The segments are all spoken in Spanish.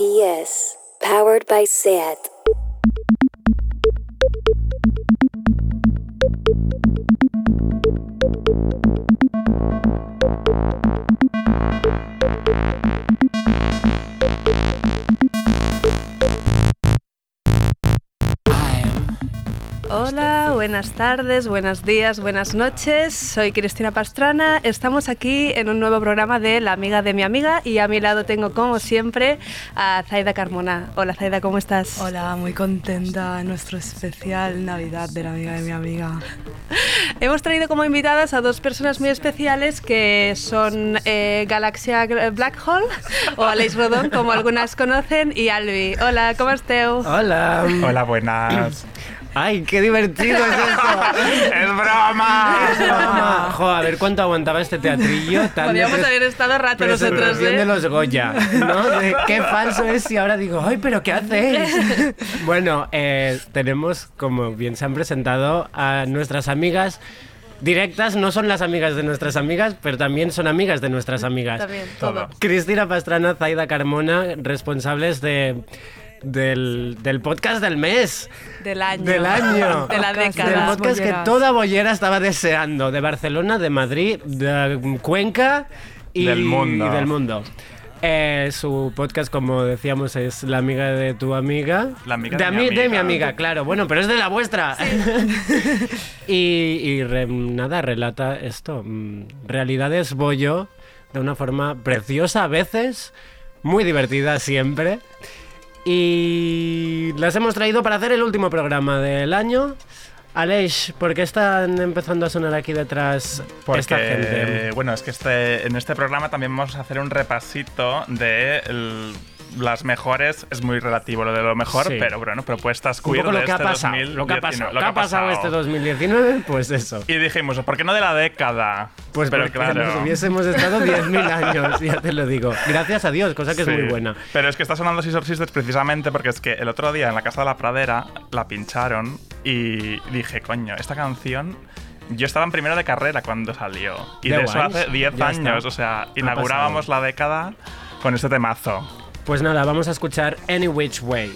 PS. Powered by SAT. Buenas tardes, buenos días, buenas noches. Soy Cristina Pastrana. Estamos aquí en un nuevo programa de La amiga de mi amiga y a mi lado tengo como siempre a Zaida Carmona. Hola Zaida, ¿cómo estás? Hola, muy contenta en nuestro especial Navidad de la amiga de mi amiga. Hemos traído como invitadas a dos personas muy especiales que son eh, Galaxia Black Hole o Aleix Rodón, como algunas conocen, y Albi. Hola, ¿cómo estás? Hola. Hola, buenas. ¡Ay, qué divertido es esto! ¡Es broma! ¡Es broma! Jo, a ver cuánto aguantaba este teatrillo tan Podríamos de haber estado rato nosotros, ¿eh? de los Goya, ¿no? De qué falso es y ahora digo, ¡ay, pero qué hacéis! bueno, eh, tenemos, como bien se han presentado, a nuestras amigas directas. No son las amigas de nuestras amigas, pero también son amigas de nuestras amigas. También, todo. Cristina Pastrana, Zaida Carmona, responsables de, del, del podcast del mes. Del año. Del año. De la década. Del podcast que toda bollera estaba deseando. De Barcelona, de Madrid, de Cuenca y Del mundo. y del mundo. Eh, su podcast, como decíamos, es La amiga de tu amiga. La amiga de, de mi ami- de mi amiga. amiga, claro. Bueno, pero es de la vuestra. y y re- nada, relata esto. mm, Realidades bollo de una forma preciosa a veces, muy divertida siempre. Y las hemos traído para hacer el último programa del año. Aleix, ¿por qué están empezando a sonar aquí detrás esta gente? Porque, bueno, es que este, en este programa también vamos a hacer un repasito de el- las mejores, es muy relativo lo de lo mejor, Sí. pero bueno, propuestas queer lo de que ha este pasado. 2019, Lo que ha pasado, lo ¿Qué ha pasado este 2019? Pues eso. Y dijimos, ¿por qué no de la década? Pues pero claro. nos hubiésemos estado 10.000 años, ya te lo digo. Gracias a Dios, cosa que Sí. es muy buena. Pero es que está sonando Scissor Sisters precisamente porque es que el otro día en la Casa de la Pradera la pincharon y dije, coño, esta canción... Yo estaba en primero de carrera cuando salió. Y de eso hace 10 Ya años. está. O sea, Ha inaugurábamos la década con este temazo. Pues nada, vamos a escuchar Any Which Way.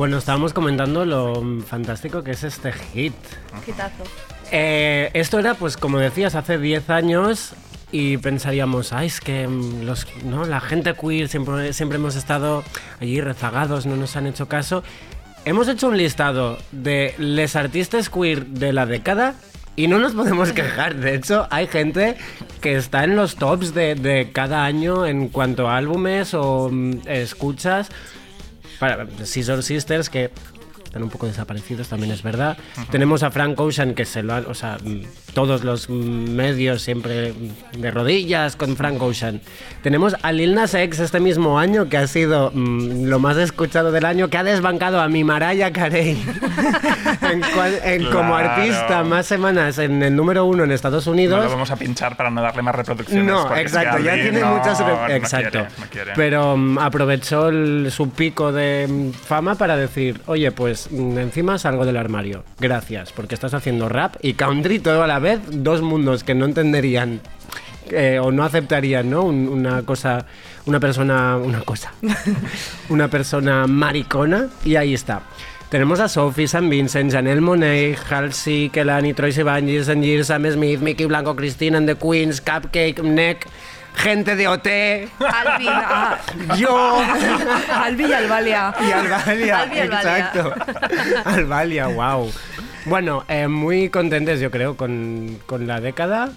Bueno, estábamos comentando lo fantástico que es este hit. Quitazo. Eh, esto era, pues como decías, hace 10 años y pensaríamos, ay, es que mm, los, ¿no? la gente queer siempre, siempre hemos estado allí rezagados, no nos han hecho caso. Hemos hecho un listado de les artistas queer de la década y no nos podemos quejar. De hecho, hay gente que está en los tops de, de cada año en cuanto a álbumes o mm, escuchas. Para Scissor Sisters, que están un poco desaparecidos, también es verdad. Tenemos a Frank Ocean, que se lo han, o sea, todos los medios siempre de rodillas con Frank Ocean. Tenemos a Lil Nas X este mismo año, que ha sido mm, lo más escuchado del año, que ha desbancado a mi Mariah Carey en cual- en como Claro. artista más semanas en el número uno en Estados No Unidos. lo vamos a pinchar para no darle más reproducciones. No, exacto, ya tiene no- muchas... no exacto. quiere, no quiere. Pero mm, aprovechó el- su pico de mm, fama para decir, oye, pues mm, encima salgo del armario. Gracias, porque estás haciendo rap y country todo a la vez, dos mundos que no entenderían eh, o no aceptarían, ¿no? Un- una cosa, una persona, una cosa, una persona maricona y ahí está. Tenemos a Sophie, San Vincent, Janelle Monet, Halsey, Kelani, Troy Sivan, Sanjir, Sam Smith, Mickey Blanco, Christine and the Queens, Cupcake, Neck, gente de OT, Albi. Ah, yo Albi y Albalia. y Albalia. Albi y Albalia. Exacto. Albalia, wow. Bueno, eh, muy contentes yo creo con, con la década.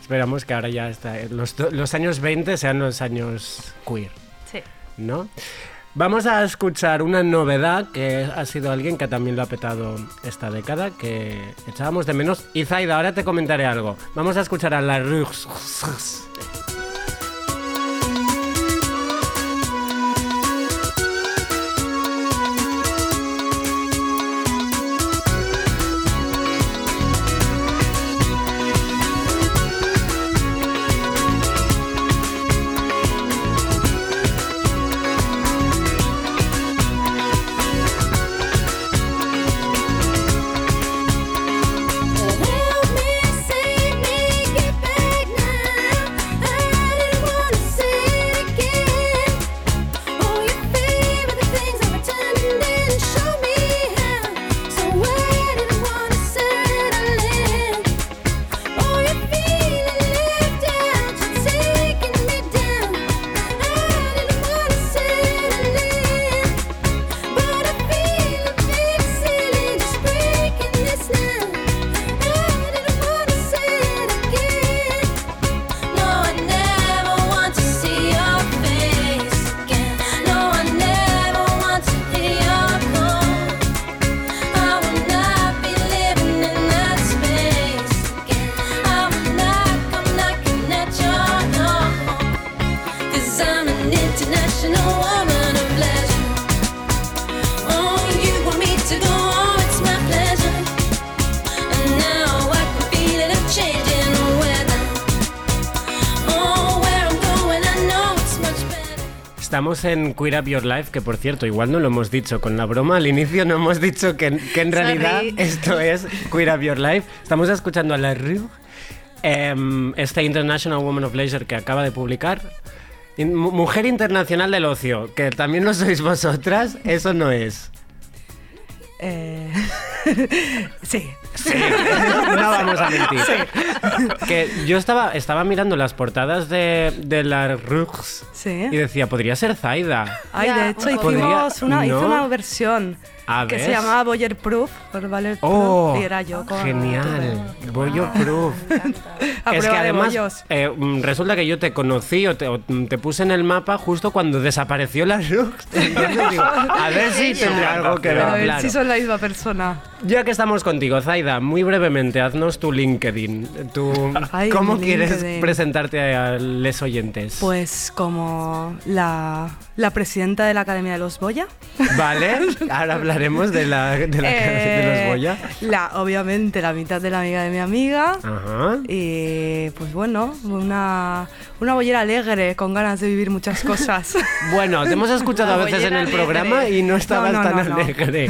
Esperamos que ahora ya está, los, do- los años 20 sean los años queer, Sí. ¿no? Vamos a escuchar una novedad que ha sido alguien que también lo ha petado esta década, que echábamos de menos. Y Zaida, ahora te comentaré algo. Vamos a escuchar a la Rux. En Queer Up Your Life, que por cierto, igual no lo hemos dicho con la broma al inicio, no hemos dicho que, que en realidad Sorry. esto es Queer Up Your Life. Estamos escuchando a la Rue, em, esta International Woman of Leisure que acaba de publicar. Mujer Internacional del Ocio, que también lo sois vosotras, eso no es. Eh, sí. Sí, no vamos a mentir. Que yo estaba, estaba mirando las portadas de, de la Rugs Sí. y decía, podría ser Zaida. Ay, Ya, de hecho, hicimos una, hice ¿No? una versión A que ver. se llamaba Boyer Proof, por Valer Oh, Proof, y era yo con genial. Bollo proof. a es que además eh, mm, resulta que yo te conocí o te, o, te puse en el mapa justo cuando desapareció la digo, a ver si tendrá algo que ver. A ver claro. si son la misma persona. Ya que estamos contigo, Zaida, muy brevemente, haznos tu LinkedIn. Tu, Ay, ¿Cómo quieres LinkedIn. presentarte a los oyentes? Pues como la, la presidenta de la Academia de los Boya. Vale, ahora hablaremos de la, de la de los Eh, Boya. La, obviamente la mitad de la amiga de mi amiga. Ajá. Y pues bueno, una, una bollera alegre, con ganas de vivir muchas cosas. Bueno, te hemos escuchado a veces en el bollera programa alegre. y no estabas No, no, tan no. alegre.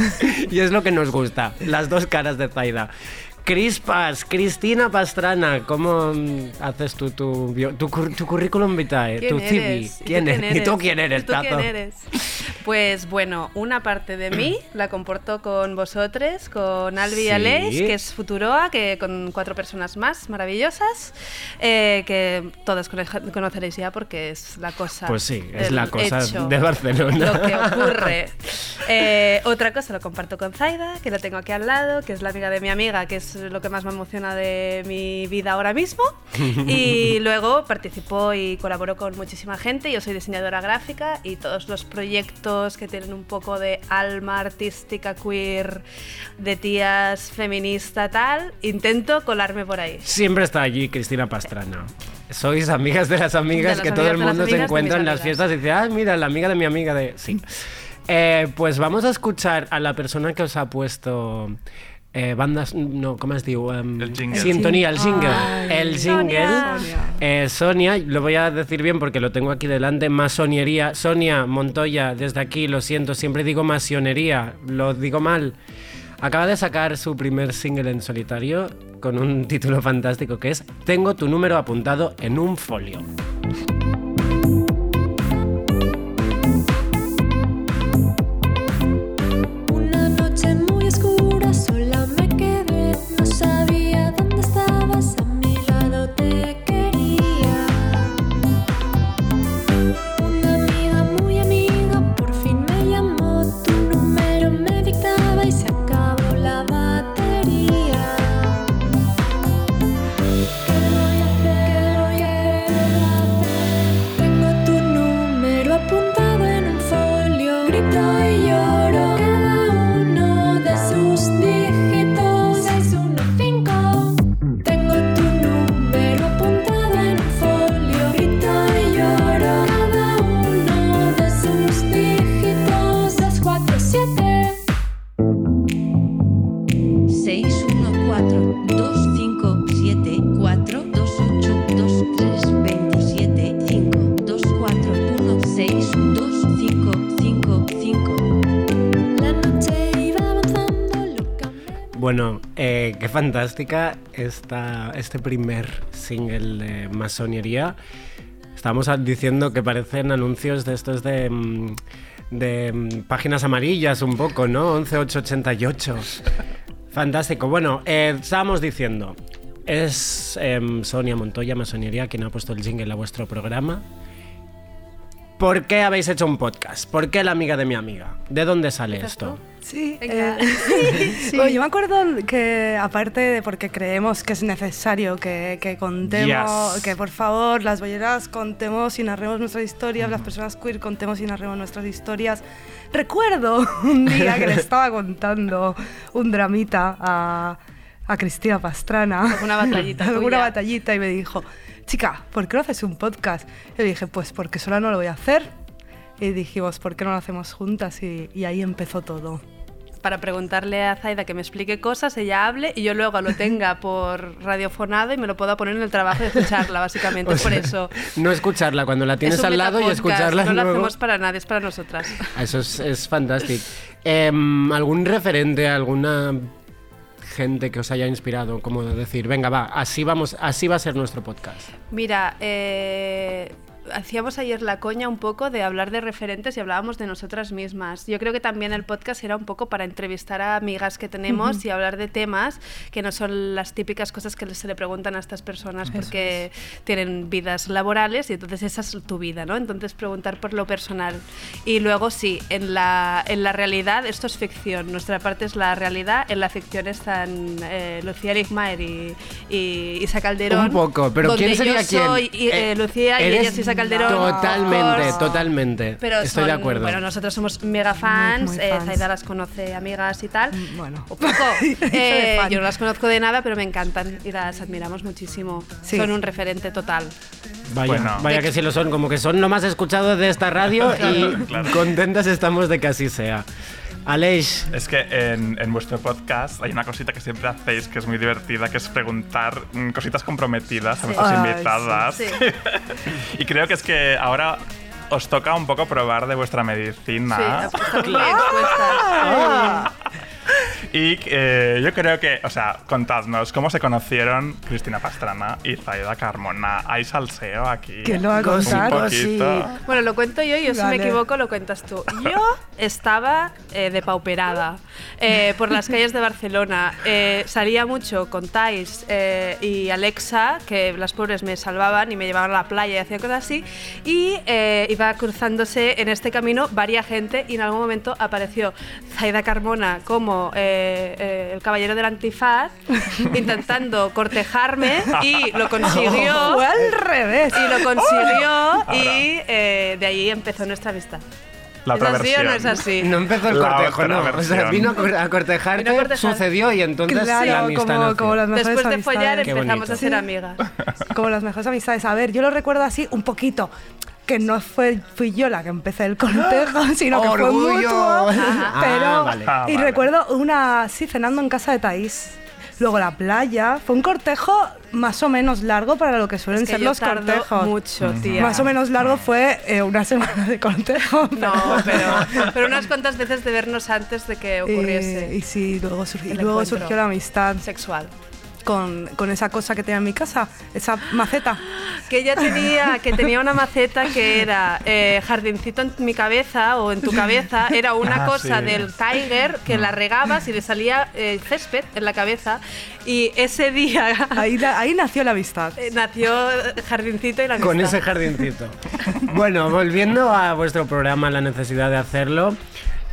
Y es lo que nos gusta, las dos caras de Zaida. Crispas, Cristina Pastrana, ¿cómo haces tú tu, tu, tu currículum vitae, ¿Quién tu CV? ¿Quién tú eres? ¿Y tú quién eres, ¿Y tú quién Tato? eres? Pues bueno, una parte de mí la comporto con vosotros, con Albi Sí. y Aleix, que es Futuroa, que con cuatro personas más maravillosas, eh, que todas cono- conoceréis ya porque es la cosa. Pues sí, es la cosa hecho, de Barcelona. Lo que ocurre. Eh, otra cosa lo comparto con Zaida, que la tengo aquí al lado, que es la amiga de mi amiga, que es lo que más me emociona de mi vida ahora mismo. Y luego participo y colaboro con muchísima gente. Yo soy diseñadora gráfica y todos los proyectos que tienen un poco de alma artística queer, de tías feminista tal, intento colarme por ahí. Siempre está allí Cristina Pastrana. Sois amigas de las amigas De que todo el mundo se encuentra en las fiestas y dice, ah, mira, la amiga de mi amiga de... Sí. Eh, pues vamos a escuchar a la persona que os ha puesto... eh, bandas, no, ¿cómo es digo? Em, El jingle. Sintonía, el jingle. Ay. el jingle. Sonia. Eh, Sonia, lo voy a decir bien porque lo tengo aquí delante, masonería. Sonia Montoya, desde aquí lo siento, siempre digo masonería, lo digo mal. acaba de sacar su primer single en solitario con un título fantástico que es Tengo tu número apuntado en un folio. Bueno, eh, qué fantástica esta, este primer single de masonería. Estamos diciendo que parecen anuncios de estos de, mm, de mm, páginas amarillas un poco, ¿no? 11888. Fantástico. Bueno, eh, estábamos diciendo, es em, Sonia Montoya, Masonería, quien ha puesto el jingle a vuestro programa. ¿Por qué habéis hecho un podcast? ¿Por qué la amiga de mi amiga? ¿De dónde sale esto? Sí, Venga. eh, bueno, yo me acuerdo que aparte de porque creemos que es necesario que, que contemos, Yes. que por favor las bolleras contemos y narremos nuestras historias, las personas queer contemos y narremos nuestras historias. Recuerdo un día que le estaba contando un dramita a, a Cristina Pastrana. Alguna batallita Alguna batallita y me dijo, chica, ¿por qué no haces un podcast? Yo le dije, pues porque sola no lo voy a hacer. Y dijimos, ¿por qué no lo hacemos juntas? Y, y ahí empezó todo. Para preguntarle a Zaida que me explique cosas, ella hable y yo luego lo tenga por radiofonado y me lo pueda poner en el trabajo y escucharla, básicamente. O por eso. No escucharla cuando la tienes al lado y escucharla No lo luego. hacemos para nadie, es para nosotras. Eso es, es fantástico. Em, ¿Algún referente, alguna gente que os haya inspirado? Como decir, venga, va, así, vamos, así va a ser nuestro podcast. Mira, eh, hacíamos ayer la coña un poco de hablar de referentes y hablábamos de nosotras mismas. Yo creo que también el podcast era un poco para entrevistar a amigas que tenemos y hablar de temas que no son las típicas cosas que se le preguntan a estas personas porque tienen vidas laborales y entonces esa es tu vida, ¿no? Entonces preguntar por lo personal. Y luego sí, en la, en la realidad esto es ficción, nuestra parte es la realidad, en la ficción están eh, Lucía Ligmaer y, y Isa Calderón. Un poco, pero ¿quién sería yo quién? soy eh, Eh, Lucía y ella es Isa Calderón. Totalmente, Pues- totalmente. Pero Estoy de son- acuerdo. Bueno, nosotros somos mega fans, muy eh, fans. Zaida las conoce amigas y tal. Mm, bueno. Un poco. Eh, yo no las conozco de nada, pero me encantan y las admiramos muchísimo. Sí. Son un referente total. Vaya, Bueno. vaya que sí lo son, como que son lo más escuchado de esta radio y Claro. contentas estamos de que así sea. Aleix, Es que en, en vuestro podcast hay una cosita que siempre hacéis que es muy divertida, que es preguntar mm, cositas comprometidas a vuestras Ay, invitadas. sí. y creo que es que ahora os toca un poco probar de vuestra medicina. Sí, estamos muy expuestas. Y eh, yo creo que, o sea, contadnos cómo se conocieron Cristina Pastrana y Zaida Carmona. ¿Hay salseo aquí? ¿Quién lo poquito. Bueno, lo cuento yo y yo si me Vale. equivoco lo cuentas tú. Yo estaba eh, depauperada eh, por las calles de Barcelona. Eh, salía mucho con Thais eh, y Alexa, que las pobres me salvaban y me llevaban a la playa y hacían cosas así. Y eh, iba cruzándose en este camino varia gente y en algún momento apareció Zaida Carmona como eh, eh, el caballero del antifaz intentando cortejarme y lo consiguió. Fue al revés. Y lo consiguió y eh, de ahí empezó nuestra amistad. La ¿Es así o no es así? no empezó el La cortejo, otra no. O sea, versión. vino a cor- a cortejarte, Vino a cortejar. sucedió y entonces la Claro, amistad como, nació. como las mejores Después de follar amistades. Qué empezamos bonito. a ser amigas. Como las mejores amistades. A ver, yo lo recuerdo así un poquito. Que no fue, fui yo la que empecé el cortejo, sino que fue ¡Orgullo! mutuo. Ajá. Pero, Ah, vale. Ah, y vale. recuerdo una, sí, cenando en casa de Thaís. luego la playa. Fue un cortejo más o menos largo para lo que suelen Es que ser yo los tardo cortejos. mucho, tía. Más o menos largo fue eh, una semana de cortejo. No, pero, pero unas cuantas veces de vernos antes de que ocurriese Y, y sí, luego, surgió, el luego surgió la amistad sexual. Con, con esa cosa que tenía en mi casa, esa maceta. Que ella tenía, que tenía una maceta que era eh, jardincito en mi cabeza o en tu cabeza, era una Ah, cosa sí. del Tiger que la regabas y le salía eh, césped en la cabeza y ese día Ahí, ahí nació la amistad. eh, nació jardincito y la amistad. Con ese jardincito. bueno, volviendo a vuestro programa, la necesidad de hacerlo.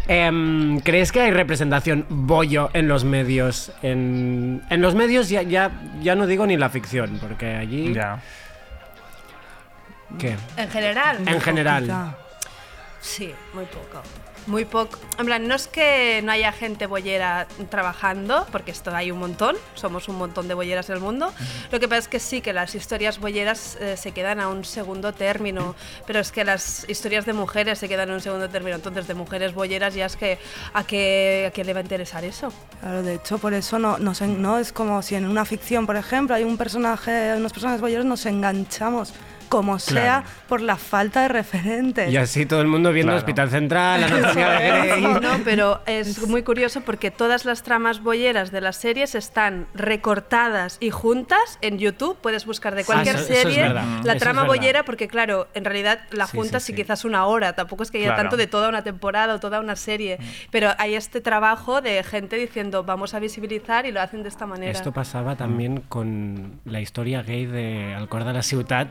Em, ¿Crees que hay representación bollo en los medios? En, en los medios ya, ya, ya no digo ni la ficción, porque allí... Ya. ¿Qué? En general. En general. Sí, muy poco. Muy poco. En plan, no es que no haya gente bollera trabajando, porque esto hay un montón, somos un montón de bolleras en el mundo. Lo que pasa es que sí, que las historias bolleras eh, se quedan a un segundo término, pero es que las historias de mujeres se quedan a un segundo término. Entonces, de mujeres bolleras ya es que a qué, a qué le va a interesar eso. Claro, de hecho, por eso no, en- no es como si en una ficción, por ejemplo, hay un personaje, unos personajes bolleros, nos enganchamos como sea Claro. por la falta de referentes. Y así todo el mundo viendo Claro. Hospital Central, Anatomía de. No, pero es muy curioso porque todas las tramas bolleras de las series están recortadas y juntas en YouTube. Puedes buscar de cualquier Ah, eso- eso es serie verdad. la Eso trama bollera porque, claro, en realidad la Sí, juntas sí, y sí. quizás una hora. Tampoco es que haya Claro. tanto de toda una temporada o toda una serie. Pero hay este trabajo de gente diciendo vamos a visibilizar y lo hacen de esta manera. Esto pasaba también con la historia gay de Alcor de la Ciutat.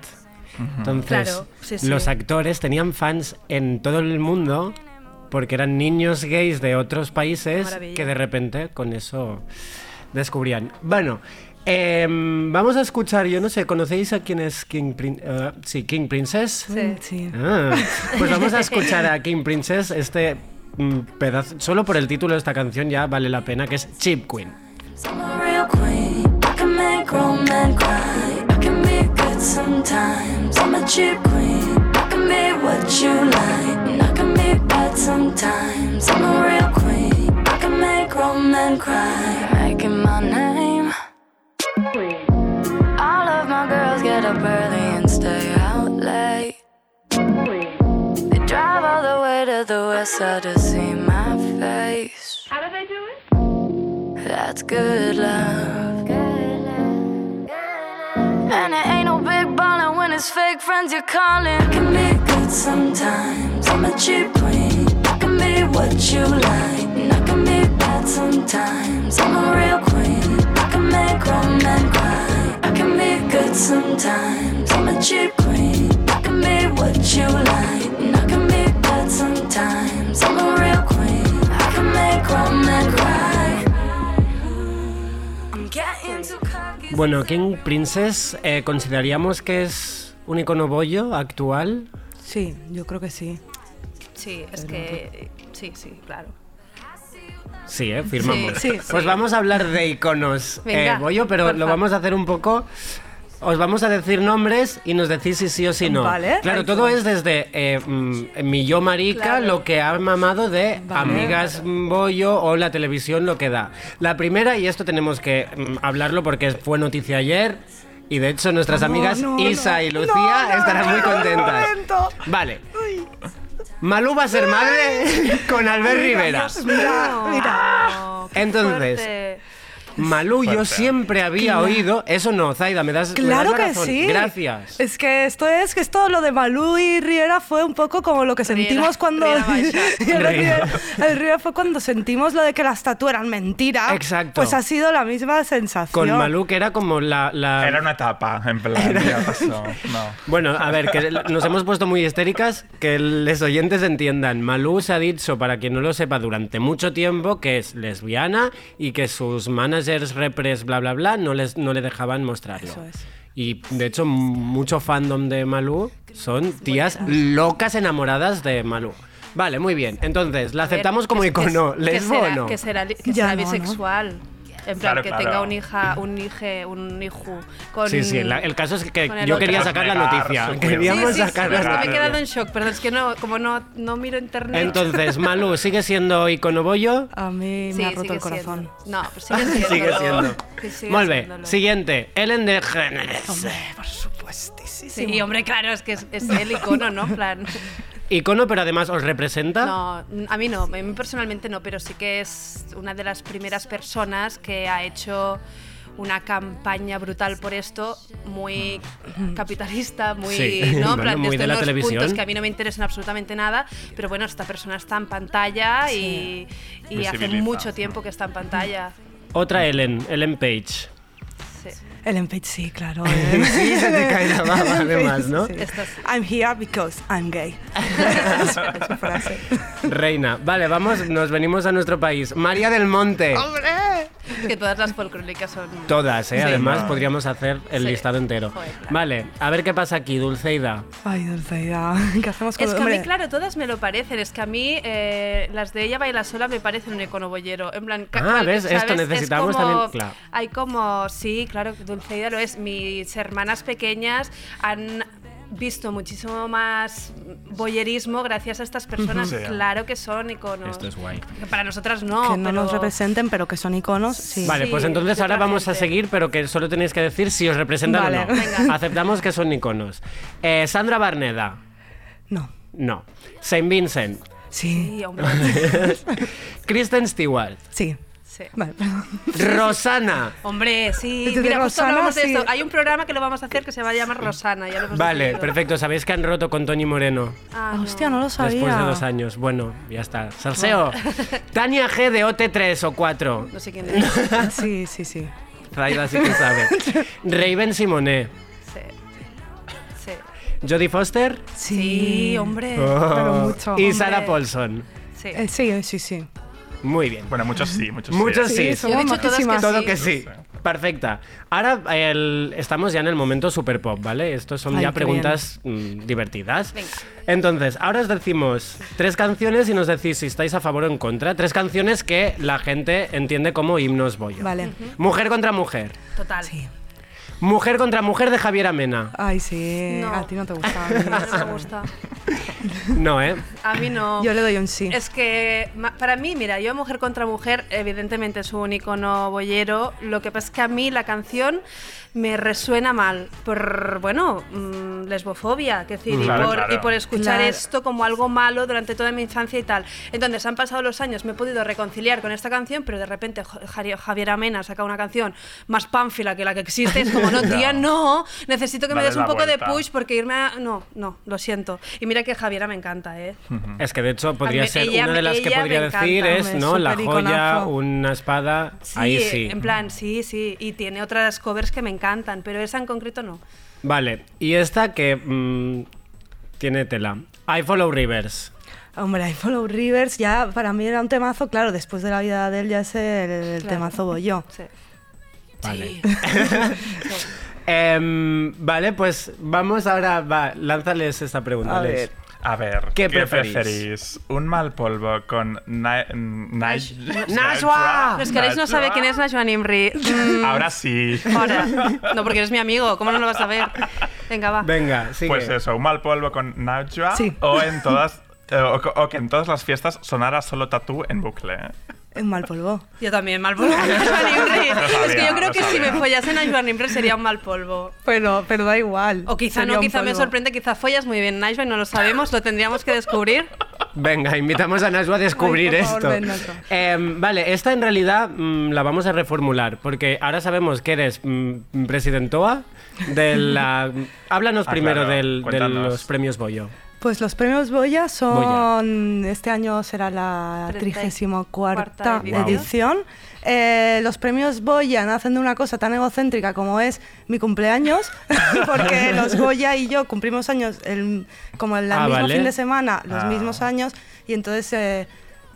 Entonces, Claro, sí, sí. los actores tenían fans en todo el mundo porque eran niños gays de otros países Maravilla. que de repente con eso descubrían. Bueno, em, vamos a escuchar, yo no sé, ¿conocéis a quién es King, Prin- eh, sí, King Princess? Sí, sí. Ah, pues vamos a escuchar a King Princess, este mm, pedazo, solo por el título de esta canción ya vale la pena, que es Chip Queen. Sometimes. I'm a cheap queen. I can be what you like. And I can be bad sometimes. I'm a real queen. I can make grown men cry. Making my name. All of my girls get up early and stay out late. They drive all the way to the west side to see my face. How do they do it? That's good love. And it ain't no big ballin' when it's fake friends you're calling. I can be good sometimes. I'm a cheap queen. I can be what you like. And I can be bad sometimes. I'm a real queen. I can make grown men cry. I can be good sometimes. I'm a cheap queen. I can be what you like. And I can be bad sometimes. I'm a real queen. I can make grown men cry. Bueno, King Princess eh, consideraríamos que es un icono bollo actual. Sí, yo creo que sí. Sí, es que... Sí, sí, claro. Sí, ¿eh? firmamos. Sí, sí, pues sí. vamos a hablar de iconos eh, bollo, pero porfa. lo vamos a hacer un poco. Os vamos a decir nombres y nos decís si sí o si no. Vale. Claro, todo es desde eh, mm, mi yo marica, Claro. lo que ha mamado de Vale. amigas bollo o la televisión lo que da. La primera, y esto tenemos que mm, hablarlo porque fue noticia ayer. Y de hecho nuestras No, amigas no, Isa no. y Lucía No, no, estarán muy no, no, contentas. Vale. Malú va a ser madre con Albert Rivera. Mira, mira. Oh, fuerte. Malú, yo siempre había oído. Eso no, Zaida, me das, me das Claro la que sí. Gracias. Es que esto es que esto lo de Malú y Riera fue un poco como lo que sentimos cuando Riera el Riera. Riera- el Riera fue cuando sentimos lo de que las tatu eran mentira. Exacto. Pues ha sido la misma sensación. Con Malú, que era como la. la- Era una etapa, en plan, ya pasó. No. Bueno, a ver, que nos hemos puesto muy histéricas, que los oyentes entiendan. Malú se ha dicho, para quien no lo sepa, durante mucho tiempo que es lesbiana y que sus managers, repres, bla, bla, bla, no, les, no le dejaban mostrarlo. Eso es. Y de hecho, mucho fandom de Malú son tías locas enamoradas de Malú. Vale, muy bien. Entonces, la A ver, aceptamos como icono. ¿Lesbo o no? Que será, que Ya será no, ¿no? En plan, Claro, que claro. tenga un hija, un hije, un hijo con... Sí, sí, la- el caso es que yo otro. quería sacar la noticia. Queríamos sí, sí, sacar sí, la es que me he noticia. quedado en shock, perdón, es que no, como no, no miro internet. Entonces, Malú, ¿sigue siendo icono bollo? A mí Sí, me ha roto el corazón. siendo. No, pues sigue siendo. Sigue siendo. bé, siéndolo. siguiente. Ellen DeGeneres. Por Sí, hombre, claro, es que es, es el icono, ¿no? Plan, Icono, pero además os representa. no, a mí no, a mí personalmente no, pero sí que es una de las primeras personas que ha hecho una campaña brutal por esto, muy capitalista, muy, Sí, ¿no? En bueno, plan, muy de la televisión. puntos que a mí no me interesan absolutamente nada, pero bueno, esta persona está en pantalla y, y hace mucho tiempo que está en pantalla. Otra Ellen, Ellen Page. Page, sí, claro. Sí, se te cae la baba, además, ¿no? Sí. I'm here because I'm gay. es su frase. Reina. Vale, vamos, nos venimos a nuestro país. María del Monte. Que todas las folclóricas son... Todas, ¿eh? Sí. Además, podríamos hacer el Sí. listado entero. Joder, claro. Vale, a ver qué pasa aquí, Dulceida. Ay, Dulceida. ¿Qué hacemos con Es que a mí, claro, todas me lo parecen. Es que a mí eh, las de ella baila sola me parecen un icono bollero. En plan, Ah, ¿ves? Esto Es necesitamos como- también- claro. Hay como, sí, claro, Dulceida lo es. Mis hermanas pequeñas han visto muchísimo más boyerismo gracias a estas personas. Sí. Claro que son iconos. Esto es guay. Que Para nosotras no, que no pero- nos representen, pero que son iconos, sí. Vale, Sí, pues entonces ahora vamos a seguir, pero que solo tenéis que decir si os representan Vale. o no. Venga. Aceptamos que son iconos. Eh, Sandra Barneda. No. No. Saint Vincent. Sí. Sí, hombre. Kristen Stewart. Sí. Sí. Vale, perdón. Rosana. Hombre, sí. Desde Mira, justo Rosana, hablábamos de sí. esto. Hay un programa que lo vamos a hacer que se va a llamar Rosana. Ya lo hemos Vale, decidido. perfecto. ¿Sabéis que han roto con Tony Moreno? Ah, Hostia, no lo sabía. Después de dos años. Bueno, ya está. Salseo. Tania G de OT3 o 4. No sé quién es. Sí, sí, sí. Zaida sí que sabe. Raven Simonet. Sí. Sí. Jodie Foster. Sí, hombre. Pero mucho. Y hombre. Sarah Paulson. Sí. Eh, sí, sí, sí. Muy bien. Bueno, muchos sí, muchos Muchos sí. sí. Sí, somos Yo he dicho todas que majísimas. Todo sí. que sí. Perfecta. Ahora el- estamos ya en el momento super pop, ¿vale? Estos son Ay, ya preguntas mm, divertidas. Venga. Entonces, ahora os decimos tres canciones y nos decís si estáis a favor o en contra. Tres canciones que la gente entiende como himnos bollo. Vale. Mujer contra mujer. Total. Sí. Mujer contra mujer de Javier Amena. Ay, sí. No. A ti no te gusta. a mí No me gusta. No, ¿eh? A mí no. Yo le doy un sí. Es que para mí, mira, yo Mujer contra Mujer, evidentemente es un icono boyero. Lo que pasa es que a mí la canción me resuena mal por, bueno, mm, lesbofobia, que decir, Claro, y, por, claro. y por escuchar Claro. esto como algo malo durante toda mi infancia y tal. Entonces han pasado los años, me he podido reconciliar con esta canción, pero de repente Javier Amena saca una canción más pánfila que la que existe. Es como, no, tía, no, necesito que me Dale des un poco de vuelta. push porque irme a... No, no, lo siento. Y mira que Javiera me encanta, ¿eh? Es que de hecho podría mí- ser ella una de las que podría decir encanta, es, ¿no? La joya, iconazo. una espada. Sí, Ahí sí. en plan, sí, sí. Y tiene otras covers que me encantan, pero esa en concreto no. Vale, y esta que mm, tiene tela. I Follow Rivers. Hombre, I Follow Rivers ya para mí era un temazo, claro, después de la vida de él ya es el, el Claro. temazo Boyo. Sí. Vale. Sí. Em, vale, pues vamos ahora, va, lánzales esta pregunta. A Les. ver. A ver, ¿Qué ¿qué, preferís? preferís? ¿Un mal polvo con na Naj- ¡Najwa! Los queréis no sabe quién es Najwa Nimri. Mm, Ahora sí. ahora. No, porque eres mi amigo, ¿cómo no lo vas a ver? Venga, va. Venga, sigue. Pues eso, un mal polvo con Najwa Sí. o en todas eh, o, o que en todas las fiestas sonara solo tatú en bucle. Un mal polvo. Yo también, mal polvo. Lo es que sabía, yo creo que si sabía. me follasen a Najwa Nimri sería un mal polvo. Pero, pero da igual. O quizá Sería no, quizá me sorprende, quizá follas muy bien Najwa y no lo sabemos, lo tendríamos que descubrir. Venga, invitamos a Najwa a descubrir Ay, favor, esto. ven, Najwa. Em, vale, esta en realidad mm, la vamos a reformular, porque ahora sabemos que eres mm, presidentoa de la... Háblanos Ah, primero claro, del- de los premios Boyo. Pues los premios Boya son. Este año será la 34ª 34 edición. Eh, los premios Goya nacen de una cosa tan egocéntrica como es mi cumpleaños, porque los Goya y yo cumplimos años el, como el Ah, mismo vale. fin de semana, los Ah. mismos años, y entonces, eh,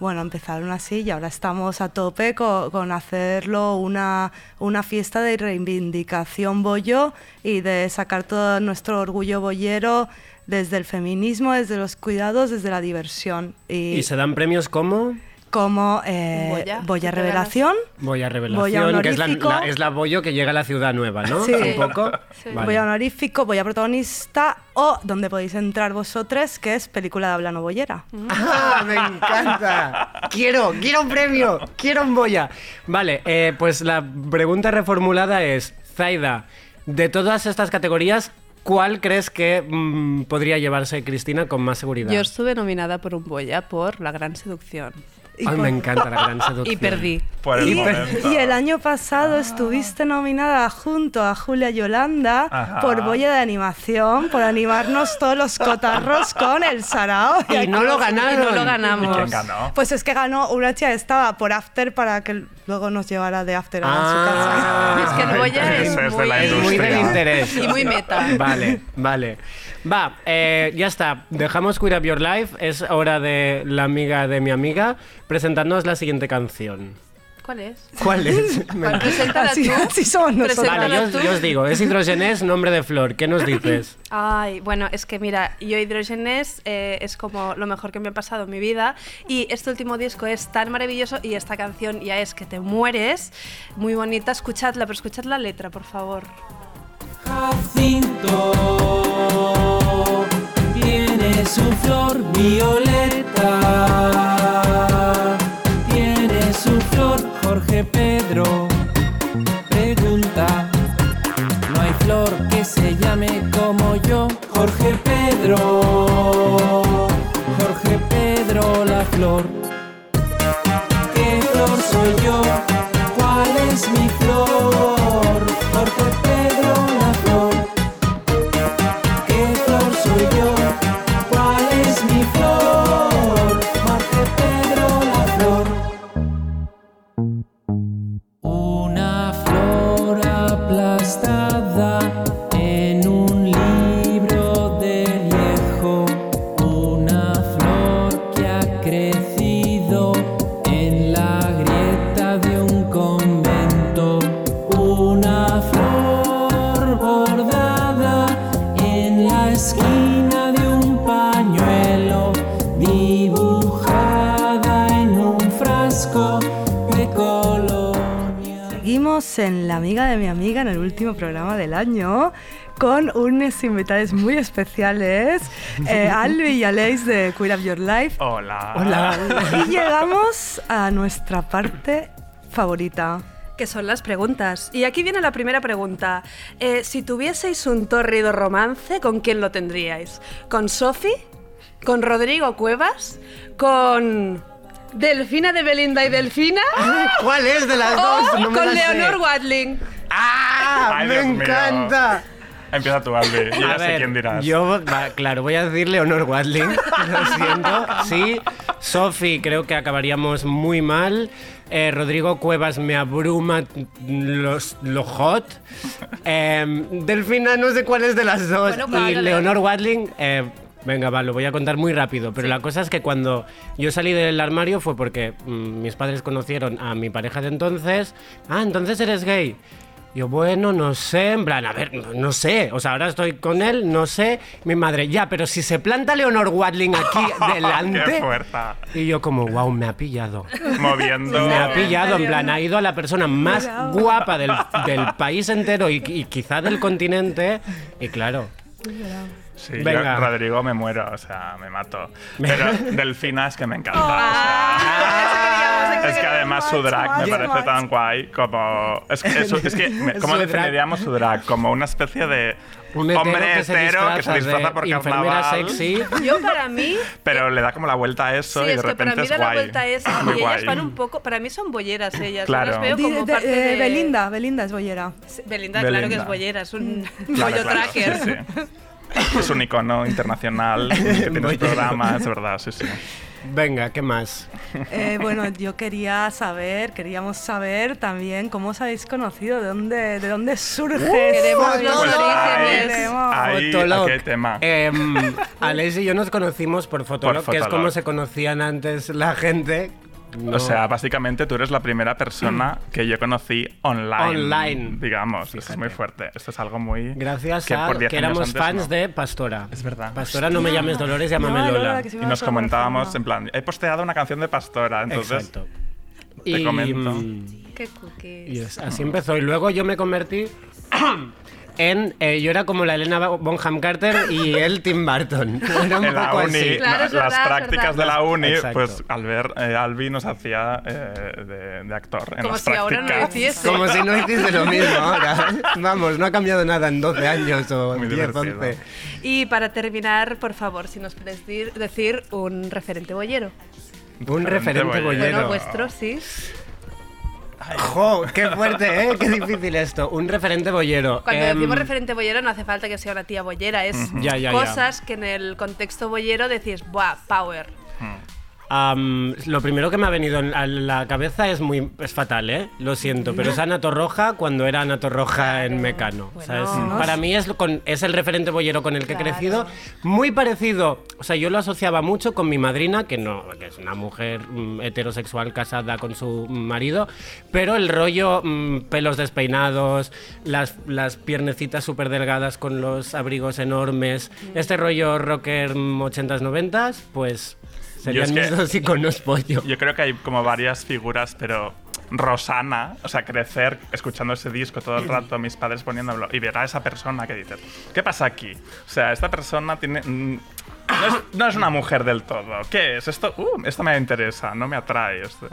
bueno, empezaron así y ahora estamos a tope co- con, hacerlo una, una fiesta de reivindicación boyo y de sacar todo nuestro orgullo boyero desde el feminismo, desde los cuidados, desde la diversión. Y, ¿Y se dan premios como? como eh, Boya, Boya ¿te Revelación, Voy a Voy a revelación, que es la, la- es la bollo que llega a la ciudad nueva, ¿no? Sí. Un poco. Sí. Vale. Boya Honorífico, Boya Protagonista o donde podéis entrar vosotros, que es película de habla no boyera. ¡Ah, me encanta! Quiero, quiero un premio, quiero un boya. Vale, eh, pues la pregunta reformulada es, Zaida, de todas estas categorías, ¿cuál crees que mm, podría llevarse Cristina con más seguridad? Yo estuve nominada por un Boya por La Gran Seducción. Y Ay, por- me encanta la gran seducción. Y perdí. Por el Y, el año pasado estuviste nominada junto a Julia Yolanda Ajá. por Boya de Animación, por animarnos todos los cotarros con el sarao. Y no lo Y ganaron. no lo ¿Y ganamos. quién ganó? Pues es que ganó una chica que estaba por After para que luego nos llevara de After a su Ah. Es que el Boya es Intereses de muy- la muy del interés. Y muy meta. Vale, vale. Va, eh, ya está. Dejamos Queer Up Your Life. Es hora de la amiga de mi amiga presentándonos la siguiente canción. ¿Cuál es? ¿Cuál es? Me preséntala Así, tú. así somos nosotros. Vale, yo, os- tú. yo os digo, es hidrogenés, nombre de flor. ¿Qué nos dices? Ay, bueno, es que mira, yo Hidrogenes eh, es como lo mejor que me ha pasado en mi vida y este último disco es tan maravilloso y esta canción ya es que te mueres, muy bonita, escuchadla, pero escuchad la letra, por favor. Jacinto tiene su flor violeta, tiene su flor Jorge Pedro. Pregunta, no hay flor que se llame como yo, Jorge Pedro, Jorge Pedro la flor. ¿Qué flor soy yo? ¿Cuál es mi flor? En La Amiga de mi Amiga, en el último programa del año, con unos invitados muy especiales, eh, Albi y Aleix de Queer Up Your Life. Hola. Hola. Y llegamos a nuestra parte favorita. Que son las preguntas. Y aquí viene la primera pregunta. Eh, si tuvieseis un tórrido romance, ¿con quién lo tendríais? ¿Con Sofi? ¿Con Rodrigo Cuevas? ¿Con Delfina de Belinda y Delfina? ¿Cuál es de las ¿O dos? No me con la sé. Leonor Watling? ¡Ah! Ay, ¡Me Dios mío. encanta! Empieza tú, Albi. Yo ya A sé ver, quién dirás. Yo, va, claro, voy a decir Leonor Watling. Lo siento. Sí. Sofi, creo que acabaríamos muy mal. Eh, Rodrigo Cuevas me abruma los, lo hot. Eh, Delfina, no sé cuál es de las dos. Bueno, y. Leonor Watling. eh, Venga, va, lo voy a contar muy rápido, pero la cosa es que cuando yo salí del armario fue porque mm, mis padres conocieron a mi pareja de entonces. Ah, entonces eres gay. Yo, bueno, no sé, en plan, a ver, no, no sé. O sea, ahora estoy con él, no sé. Mi madre, ya, pero si se planta Leonor Watling aquí ¡Qué delante. fuerza! Y yo, como, wow, me ha pillado. Moviendo. Me ha pillado, en plan, ha ido a la persona más guapa del, del país entero y, y quizá del continente. Y claro, Sí, Venga. yo, Rodrigo, me muero, o sea, me mato. Pero Delfina es que me encanta. Ah, o sea, es que además su drag me parece tan guay como. Es que, es, es que me- ¿cómo Su drag. definiríamos su drag? Como una especie de un hetero hombre que hetero que se disfraza por de carnaval. sexy. Yo para mí... Pero le da como la vuelta a eso Sí, y de es que para repente mí es da la guay. vuelta a eso Muy y ellas guay. van un poco... Para mí son bolleras ellas. Claro. Yo las veo como de- parte eh, de... Belinda, Belinda es bollera. Belinda, claro que es bollera, es un Claro, bollo claro, tracker. sí, sí. Es un icono internacional que tiene sus programas, es verdad, sí, sí. Venga, ¿qué más? Eh, bueno, yo quería saber, queríamos saber también cómo os habéis conocido, de dónde, de dónde surge. Queremos esta los historia. orígenes. Queremos. Ahí, Fotolog. hay tema. Em, Aleix y yo nos conocimos por Fotolog, Por que es Fotolog. como se conocían antes la gente. No- O sea, básicamente tú eres la primera persona que yo conocí online. Online. Digamos, esto es Fíjate. muy fuerte. Esto es algo muy... Gracias que a por 10 que éramos fans no. de Pastora. Es verdad. Pastora, no me llames Dolores, llámame No, Lola. Y nos comentábamos, en plan, he posteado una canción de Pastora, entonces... Exacto. te comento. mm, Qué cookies. y es- así empezó. Y luego yo me convertí en. eh, yo era como la Elena Bonham Carter y él Tim Burton. Era un en la poco uni, así. Claro, es las verdad, es prácticas verdad. de la uni, Exacto. pues al ver eh, Albi nos hacía eh, de, de actor en Como las si ahora no hiciese. Como si no hiciese lo mismo ahora. Vamos, no ha cambiado nada en 12 años o Muy 10, divertido. 11. Y para terminar, por favor, si nos puedes decir un referente boyero. Un referente boyero. boyero. Bueno, vuestro, sí. ¡Jo! ¡Qué fuerte, eh! ¡Qué difícil esto! Un referente boyero. Cuando Em, decimos referente boyero no hace falta que sea una tía boyera, es Ya, ya, ya. cosas que en el contexto boyero decís, ¡buah, power! Lo primero que me ha venido en- a la cabeza es muy es fatal, ¿eh? Lo siento, pero es Ana Torroja cuando era Ana Torroja en Mecano. Bueno. ¿sabes? Para mí es, con- es el referente boyero con el que he crecido. Muy parecido, o sea, yo lo asociaba mucho con mi madrina, que no, que es una mujer mm, heterosexual casada con su marido, pero el rollo mm, pelos despeinados, las, las piernecitas súper delgadas con los abrigos enormes, este rollo rocker mm, 80s, 90s, pues serían mis dos iconos pollo. Yo creo que hay como varias figuras, pero Rosana, o sea, crecer escuchando ese disco todo el rato, mis padres poniéndolo, y ver a esa persona que dices, ¿qué pasa aquí? O sea, esta persona tiene... No es, no es una mujer del todo. ¿Qué es? Esto, uh, esto me interesa, no me atrae. esto.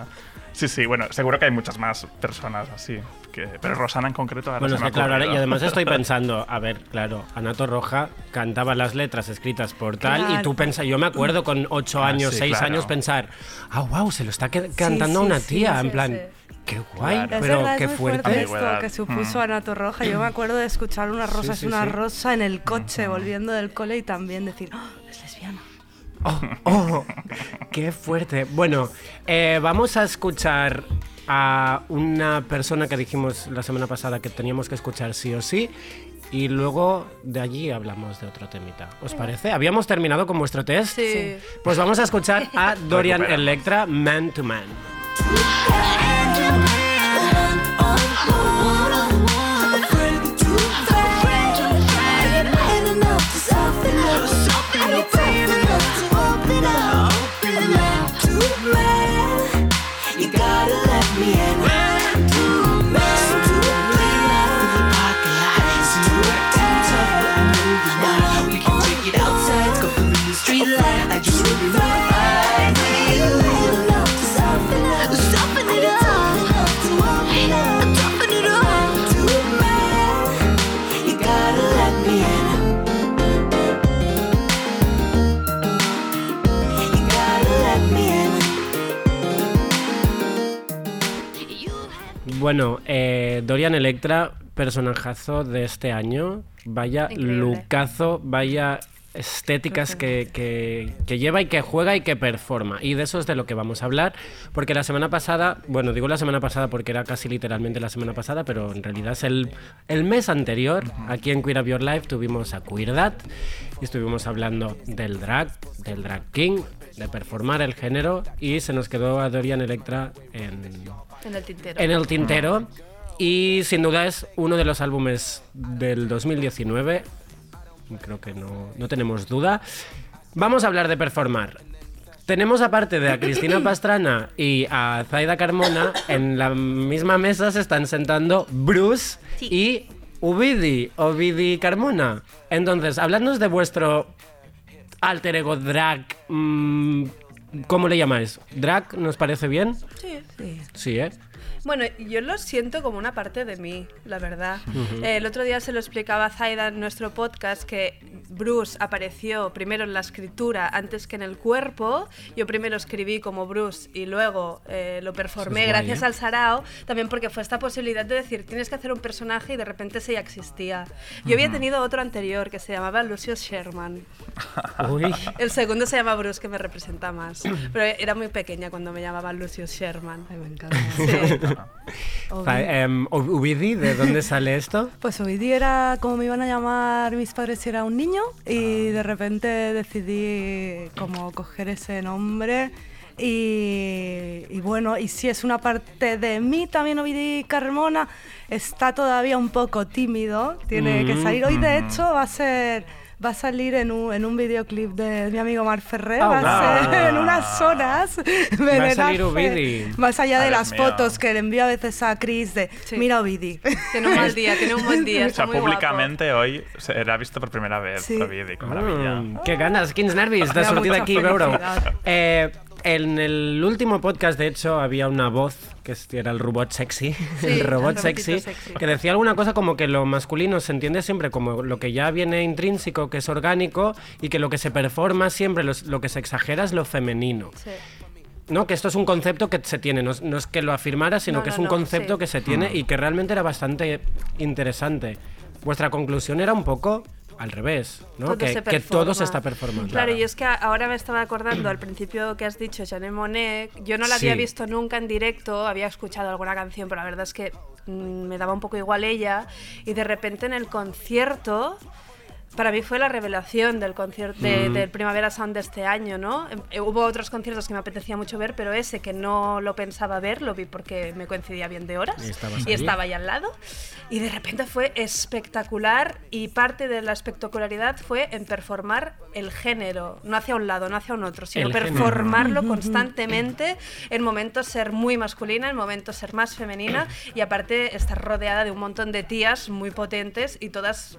Sí, sí, bueno, seguro que hay muchas más personas así. Que, pero Rosana en concreto ahora Bueno, se me claro, ahora- y además estoy pensando, a ver, claro, Anato Roja cantaba las letras escritas por tal, y tú pensas, yo me acuerdo con 8 Ah, años, sí, 6 claro. años pensar, ah, wow, se lo está cantando a sí, una tía, sí, en plan, sí. Qué guay, Claro. Pero verdad, qué es muy fuerte. fuerte esto que supuso Mm. Ana Torroja. Yo me acuerdo de escuchar una rosa, sí, es una sí. rosa en el coche volviendo del cole y también decir, "Oh, es lesbiana. Oh, oh, qué fuerte. Bueno, eh, vamos a escuchar a una persona que dijimos la semana pasada que teníamos que escuchar sí o sí. Y luego de allí hablamos de otro temita. ¿Os parece? ¿Habíamos terminado con vuestro test? Sí. Pues vamos a escuchar a Dorian. Electra, Man to Man. You Bueno, eh, Dorian Electra, personajazo de este año. Vaya Increíble. lucazo, vaya estéticas que, que- que lleva y que juega y que performa. Y de eso es de lo que vamos a hablar. Porque la semana pasada, bueno, digo la semana pasada porque era casi literalmente la semana pasada, pero en realidad es el, el mes anterior. Aquí en Queer Up Your Life tuvimos a Queerdad y estuvimos hablando del drag, del drag king, de performar el género y se nos quedó a Dorian Electra en, En el tintero. en el tintero y sin duda es uno de los álbumes del 2019. Creo que no, no tenemos duda. Vamos a hablar de performar. Tenemos aparte de a Cristina Pastrana y a Zaida Carmona, en la misma mesa se están sentando Bruce y Ubidi, Ovidi Carmona. Entonces, habladnos de vuestro alter ego drag. mm, ¿Cómo le llamáis? ¿Drag nos parece bien? Sí. Sí, ¿eh? Bueno, yo lo siento como una parte de mí, la verdad. Eh, el otro día se lo explicaba a Zaida en nuestro podcast que Bruce apareció primero en la escritura antes que en el cuerpo. Yo primero escribí como Bruce y luego eh, lo performé es guay, gracias ¿eh? al sarao, también porque fue esta posibilidad de decir, tienes que hacer un personaje y de repente ese ya existía. Yo había tenido otro anterior que se llamaba Lucius Sherman. Uy. El segundo se llama Bruce, que me representa más. Pero era muy pequeña cuando me llamaba Lucius Sherman. Ay, me encanta. Sí. Fa- em, Ubidi, ¿de dónde sale esto? Pues día era como me iban a llamar mis padres si era un niño y de repente decidí como coger ese nombre Y, y bueno, y si es una parte de mí también Ovidi Carmona, está todavía un poco tímido, tiene que Mm. salir. Hoy de hecho va a ser... Va a salir en un, en un videoclip de mi amigo Mar Ferrer, Ah, va a ser en unas horas. Va a salir. Ovidi. Más allá de las mío. fotos que le envío a veces a Chris de, Sí. mira Ovidi. Tiene un mal día, tiene un buen día. O sea, muy guapo. públicamente hoy será visto por primera vez. Sí. Ovidi, qué maravilla. Mm, que ganas, quins nervis de sortir d'aquí, veure-ho. felicidad. Eh, en el último podcast, de hecho, había una voz que era el robot sexy, Sí, el robot el sexy, que decía alguna cosa como que lo masculino se entiende siempre como lo que ya viene intrínseco, que es orgánico, y que lo que se performa siempre, lo que se exagera es lo femenino. Sí. ¿no? Que esto es un concepto que se tiene, no, es- no es que lo afirmara, sino No, que es un no, concepto sí. que se tiene y que realmente era bastante interesante. Vuestra conclusión era un poco al revés, ¿no? Todo que, que todo se está performando. Claro, y es que ahora me estaba acordando al principio que has dicho Janet Monet, yo no la había Sí. visto nunca en directo, había escuchado alguna canción, pero la verdad es que mm, me daba un poco igual ella, y de repente en el concierto... Para mí fue la revelación del concierto de- Mm. del Primavera Sound de este año, ¿no? Em, eh, hubo otros conciertos que me apetecía mucho ver, pero ese que no lo pensaba ver, lo vi porque me coincidía bien de horas Y y ahí. estaba ahí al lado. Y de repente fue espectacular y parte de la espectacularidad fue en performar el género, no hacia un lado, no hacia un otro, sino El género. performarlo constantemente, en momentos ser muy masculina, en momentos ser más femenina y aparte estar rodeada de un montón de tías muy potentes y todas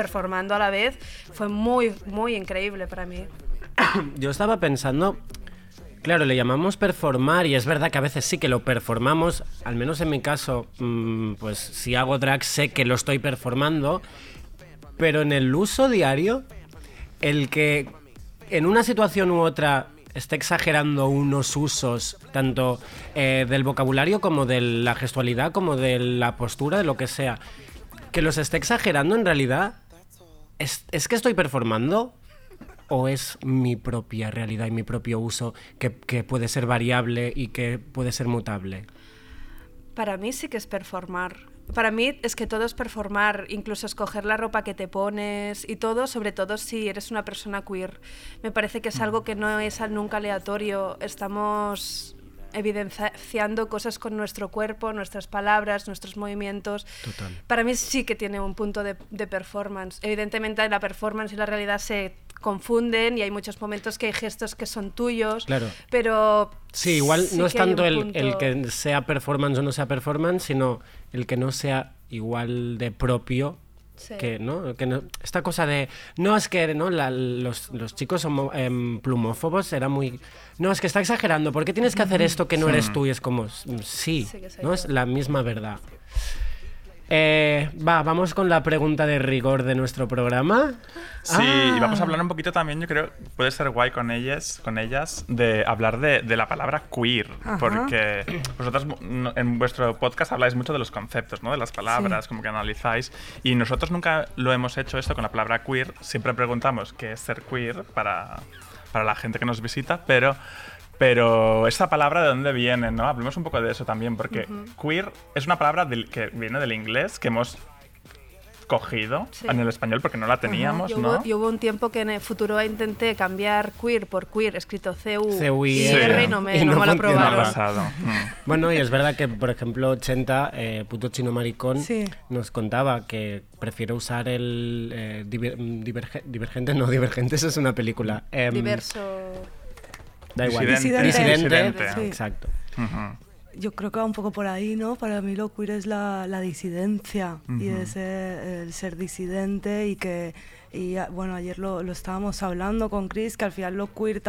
performando a la vez. Fue muy, muy increíble para mí. Yo estaba pensando, claro, le llamamos performar y es verdad que a veces sí que lo performamos, al menos en mi caso, mm, pues si hago drag sé que lo estoy performando, pero en el uso diario, el que en una situación u otra esté exagerando unos usos, tanto eh, del vocabulario como de la gestualidad, como de la postura, de lo que sea, que los esté exagerando en realidad, ¿es, es que estoy performando? ¿O es mi propia realidad y mi propio uso que, que puede ser variable y que puede ser mutable? Para mí sí que es performar. Para mí es que todo es performar, incluso escoger la ropa que te pones y todo, sobre todo si eres una persona queer. Me parece que es algo que no es nunca aleatorio. Estamos evidenciando cosas con nuestro cuerpo, nuestras palabras, nuestros movimientos. Total. Para mí sí que tiene un punto de, de performance. Evidentemente la performance y la realidad se confunden y hay muchos momentos que hay gestos que son tuyos, Claro. pero Sí, igual sí no es tanto el, punto- el que sea performance o no sea performance, sino el que no sea igual de propio. Sí. Que, ¿no? que no- esta cosa de no es que ¿no? La- los, los chicos homo- em, plumófobos era muy no es que está exagerando ¿por qué tienes que hacer esto que no eres tú? y es como "Mm, sí, Sí no yo". es la misma verdad Eh, va vamos con la pregunta de rigor de nuestro programa Sí, Ah. y vamos a hablar un poquito también, yo creo, puede ser guay con ellas, con ellas de hablar de, de la palabra queer, Ajá. porque vosotros no- en vuestro podcast habláis mucho de los conceptos, ¿no? De las palabras, como que analizáis, y nosotros nunca lo hemos hecho esto con la palabra queer, siempre preguntamos qué es ser queer para, para la gente que nos visita, pero... Pero esta palabra de dónde viene, ¿no? Hablemos un poco de eso también, porque queer es una palabra del- que viene del inglés, que hemos cogido Sí. en el español porque no la teníamos, Yo ¿no? hubo, y hubo un tiempo que en el Futuroa intenté cambiar queer por queer, escrito C-U y. R, y no me, y no no me lo aprobaron. pasado. Mm. Bueno, y es verdad que, por ejemplo, 80, eh, puto chino maricón, Sí. nos contaba que prefiere usar el eh, diver- diverge- divergente, no, divergente, eso es una película. Em, Diverso. Da igual. Disidente. Disidente, Disidente. Sí. exacto. Yo creo que va un poco por ahí, ¿no? Para mí lo queer es la, la disidencia y es eh, el ser disidente y que, y bueno, ayer lo, lo estábamos hablando con Chris, que al final lo queer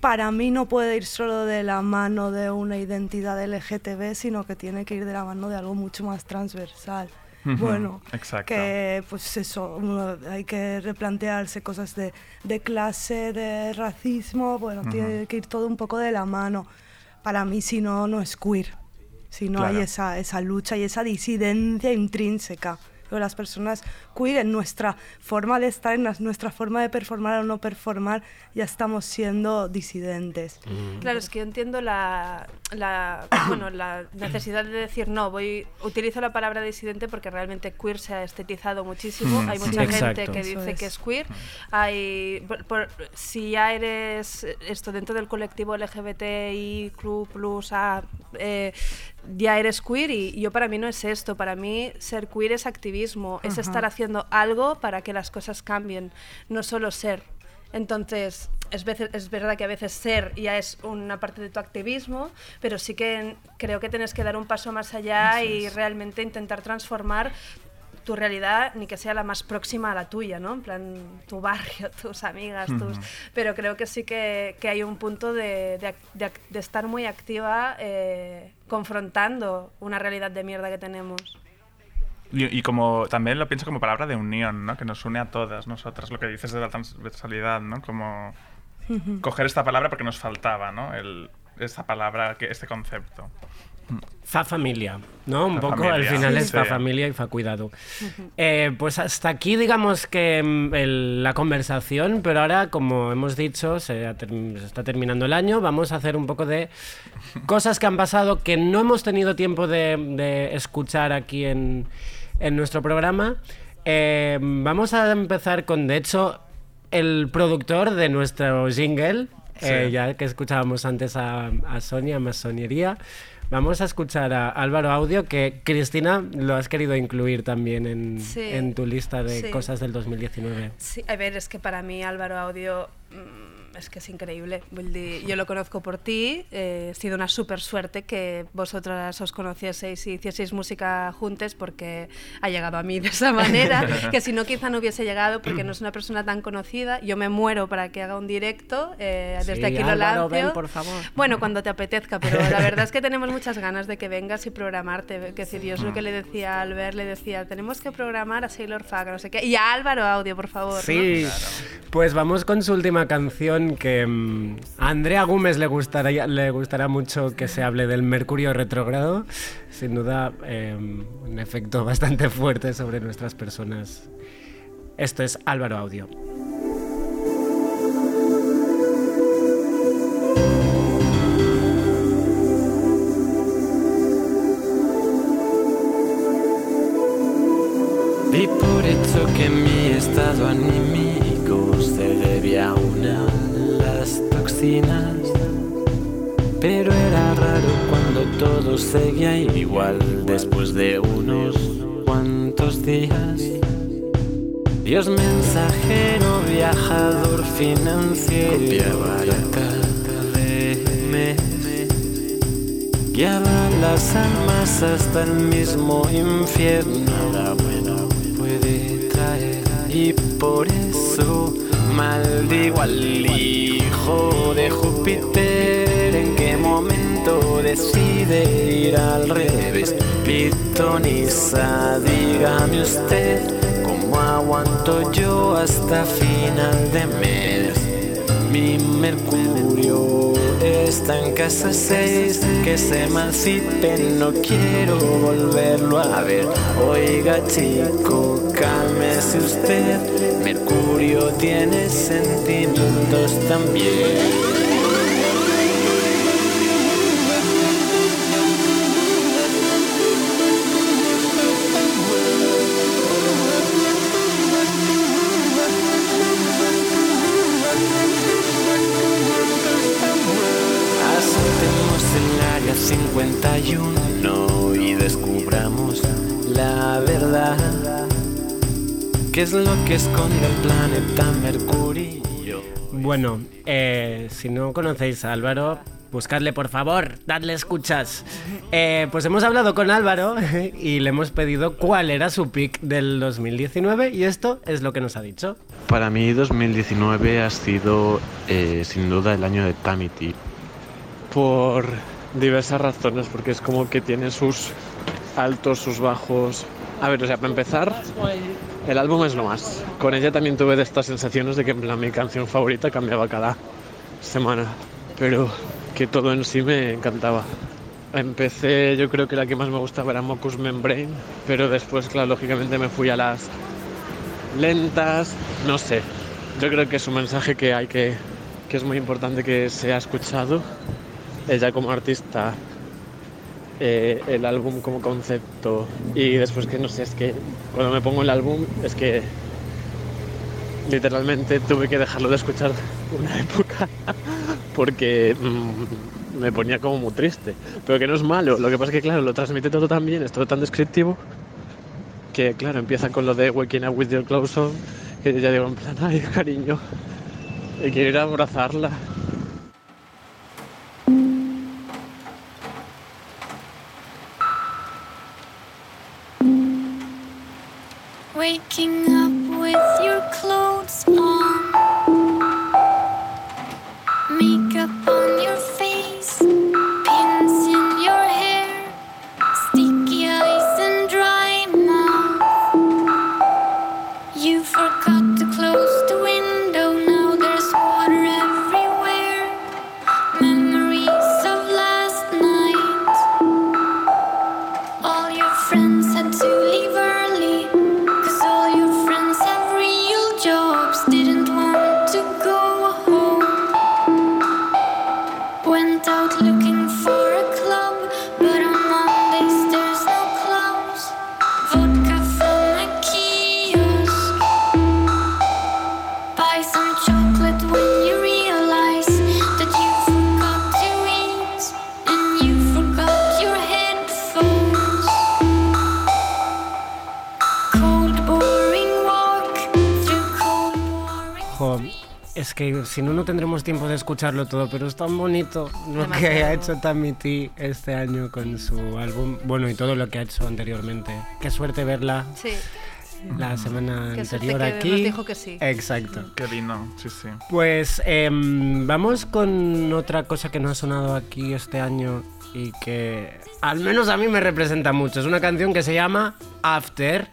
para mí no puede ir solo de la mano de una identidad LGTB, sino que tiene que ir de la mano de algo mucho más transversal. Bueno, exacto. que pues eso, uno- hay que replantearse cosas de, de clase, de racismo, bueno, tiene que ir todo un poco de la mano. Para mí, si no, no es queer. Si no Claro. hay esa, esa lucha y esa disidencia intrínseca pero las personas queer en nuestra forma de estar, en las- nuestra forma de performar o no performar, ya estamos siendo disidentes. Claro, es que yo entiendo la, la, bueno, la necesidad de decir no, voy utilizo la palabra disidente porque realmente queer se ha estetizado muchísimo. Hay Sí. mucha gente Exacto. que dice que es. queer. Hay, por- por- si ya eres esto dentro del colectivo LGBTI, plus A, eh, ya eres queer y yo para mí no es esto. Para mí ser queer es activismo, es estar haciendo algo para que las cosas cambien, no solo ser. Entonces, es, veces- es verdad que a veces ser ya es una parte de tu activismo, pero sí que creo que tienes que dar un paso más allá y realmente intentar transformar tu realidad, ni que sea la más próxima a la tuya, ¿no? En plan, tu barrio, tus amigas, tus... Pero creo que sí que, que hay un punto de, de de de estar muy activa eh, confrontando una realidad de mierda que tenemos. Y, y como también lo pienso como palabra de unión, ¿no? Que nos une a todas nosotras, lo que dices de la transversalidad, ¿no? Como coger esta palabra porque nos faltaba, ¿no? El, esta palabra, que, este concepto. Fa familia, ¿no? Un Fa poco familia, al final sí. es fa familia y fa cuidado. Eh, pues hasta aquí digamos que mm, el- la conversación, pero ahora como hemos dicho, se, está terminando el año, vamos a hacer un poco de cosas que han pasado que no hemos tenido tiempo de, de escuchar aquí en, en nuestro programa. Eh, vamos a empezar con, de hecho, el productor de nuestro jingle, eh, ya que escuchábamos antes a, a Sonia, masonería. Vamos a escuchar a Álvaro Audio, que Cristina lo has querido incluir también en, Sí. en tu lista de Sí. cosas del 2019. Sí, a ver, es que para mí Álvaro Audio mm, es que es increíble. Vull Yo lo conozco por ti, eh, ha sido una súper suerte que vosotras os conocieseis y hicieseis música juntos porque ha llegado a mí de esa manera, que si no quizá no hubiese llegado porque no es una persona tan conocida. Yo me muero para que haga un directo, eh, desde Sí, aquí lo Álvaro, lanzo. ven, por favor. Bueno, cuando te apetezca, pero la verdad es que tenemos muchas ganas de que vengas y programarte. Que decir, yo es lo que le decía a Albert, le decía, tenemos que programar a Sailor Fag, no sé qué. Y a Álvaro Audio, por favor. ¿no? Sí, pues vamos con su última canción que mm, a Andrea Gómez le gustará, le gustará mucho que se hable del Mercurio retrógrado. Sin duda, eh, un efecto bastante fuerte sobre nuestras personas. Esto es Álvaro Audio. Y por eso que mi estado anímico se a una las toxinas. Pero era raro cuando todo seguía igual después de unos cuantos días. Dios mensajero, viajador financiero, barata de mes. Guiaba las almas hasta el mismo infierno. Nada bueno puede traer. Y por eso maldigo al hijo de Júpiter. ¿En qué momento decide ir al revés? Pitonisa, dígame usted. ¿Cómo aguanto yo hasta final de mes? Mi Mercurio está en casa 6, que se emancipe, no quiero volverlo a ver. Oiga chico, cálmese usted, Mercurio tiene sentimientos también. Es lo que esconde el planeta Mercurio? Bueno, eh, si no conocéis a Álvaro, buscadle por favor, dadle escuchas. Eh, pues hemos hablado con Álvaro y le hemos pedido cuál era su pick del 2019 y esto es lo que nos ha dicho. Para mí 2019 ha sido eh, sin duda el año de Tamity. por diversas razones, porque es como que tiene sus altos, sus bajos. A ver, o sea, para empezar, el álbum es lo más. Con ella también tuve de estas sensaciones de que en plan, mi canción favorita cambiaba cada semana, pero que todo en sí me encantaba. empecé, yo creo que la que más me gustaba era Mocus Membrane, pero después, claro, lógicamente me fui a las lentas, no sé. Yo creo que es un mensaje que hay que, que es muy importante que sea escuchado. Ella como artista, eh, el álbum como concepto y después que no sé, es que cuando me pongo el álbum es que literalmente tuve que dejarlo de escuchar una época porque mm, me ponía como muy triste. Pero que no es malo, lo que pasa es que claro, lo transmite todo tan bien, es todo tan descriptivo que claro, empieza con lo de Waking Up With Your Clothes On, que ya digo en plan, ay cariño, y quiero ir a abrazarla. Waking up with your clothes on, es que si no, no tendremos tiempo de escucharlo todo, pero es tan bonito lo que ha hecho Tamiti este año con su álbum, bueno, y todo lo que ha hecho anteriormente. Qué suerte verla Sí, la semana Qué anterior que aquí. nos dijo que sí. Exacto. Que vino, sí, sí. Pues em, vamos con otra cosa que no ha sonado aquí este año y que al menos a mí me representa mucho. Es una canción que se llama After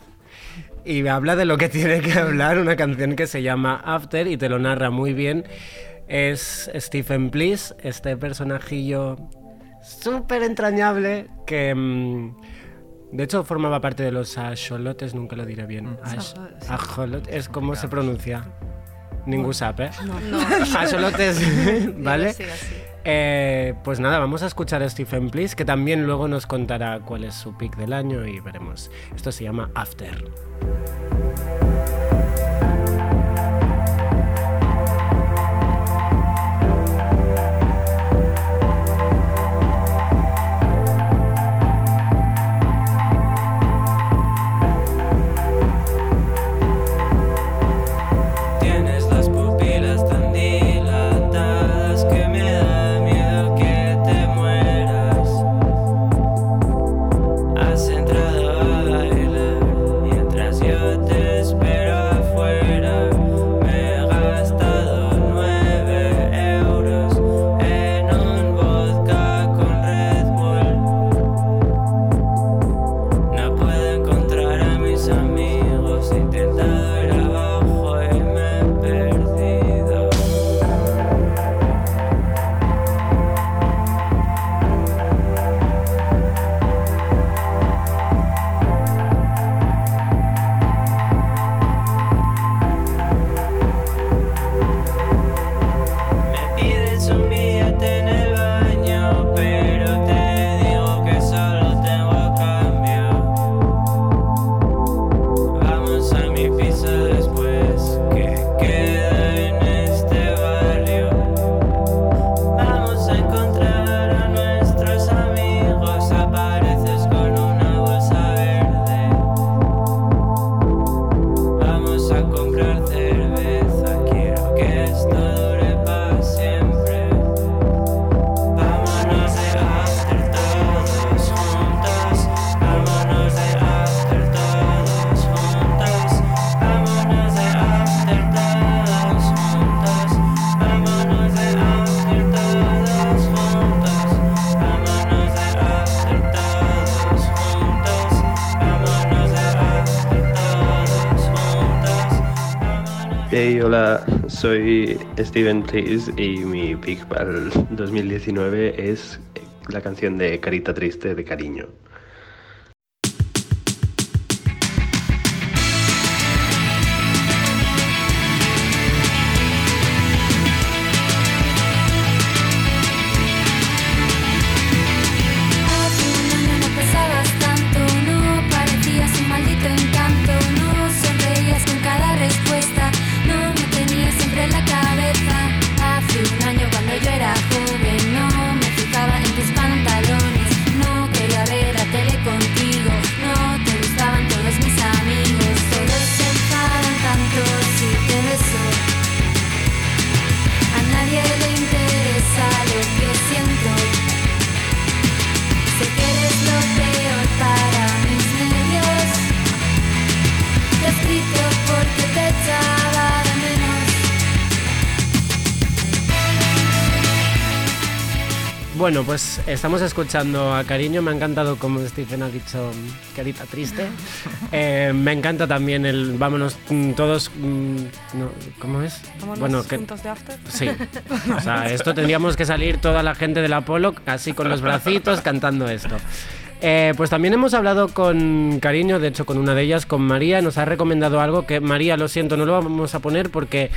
y habla de lo que tiene que hablar, una canción que se llama After y te lo narra muy bien. Es Stephen Please, este personajillo súper entrañable que... em, de hecho, formaba parte de los axolotes, nunca lo diré bien. Axolot, es como se pronuncia. Ningún sabe, ¿eh? No, Axolotes, ¿vale? Sí, así. Eh, pues nada, vamos a escuchar a Stephen Please, que también luego nos contará cuál es su pick del año y veremos. Esto se llama After. Soy Steven Please y mi pick para el 2019 es la canción de Carita Triste de Cariño. Bueno, pues estamos escuchando a Cariño. Me ha encantado como Stephen ha dicho carita triste. Eh, me encanta también el vámonos todos. mm, no, ¿Cómo es? Vámonos bueno, que, juntos de after. Sí. O sea, esto tendríamos que salir toda la gente del Apolo así con los bracitos cantando esto. Eh, pues también hemos hablado con Cariño, de hecho con una de ellas, con María, nos ha recomendado algo que María, lo siento, no lo vamos a poner porque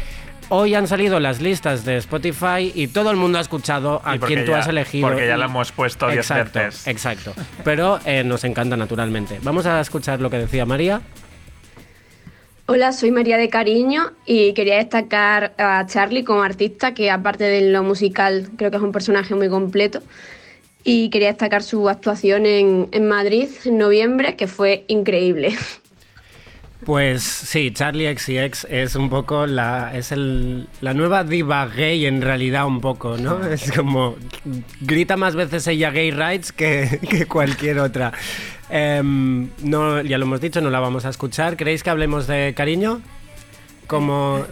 hoy han salido las listas de Spotify y todo el mundo ha escuchado a quien tú ya- has elegido. porque ya y- la hemos puesto 10 exacto, veces. Exacto. Pero eh, nos encanta naturalmente. Vamos a escuchar lo que decía María. Hola, soy María de Cariño y quería destacar a Charlie como artista, que aparte de lo musical creo que es un personaje muy completo. Y quería destacar su actuación en, en Madrid en noviembre, que fue increíble. Pues sí, Charlie XCX es un poco la, es el, la nueva diva gay en realidad un poco, ¿no? Es como grita más veces ella gay rights que, que cualquier otra. Em, no, ya lo hemos dicho, no la vamos a escuchar. ¿Queréis que hablemos de cariño? Como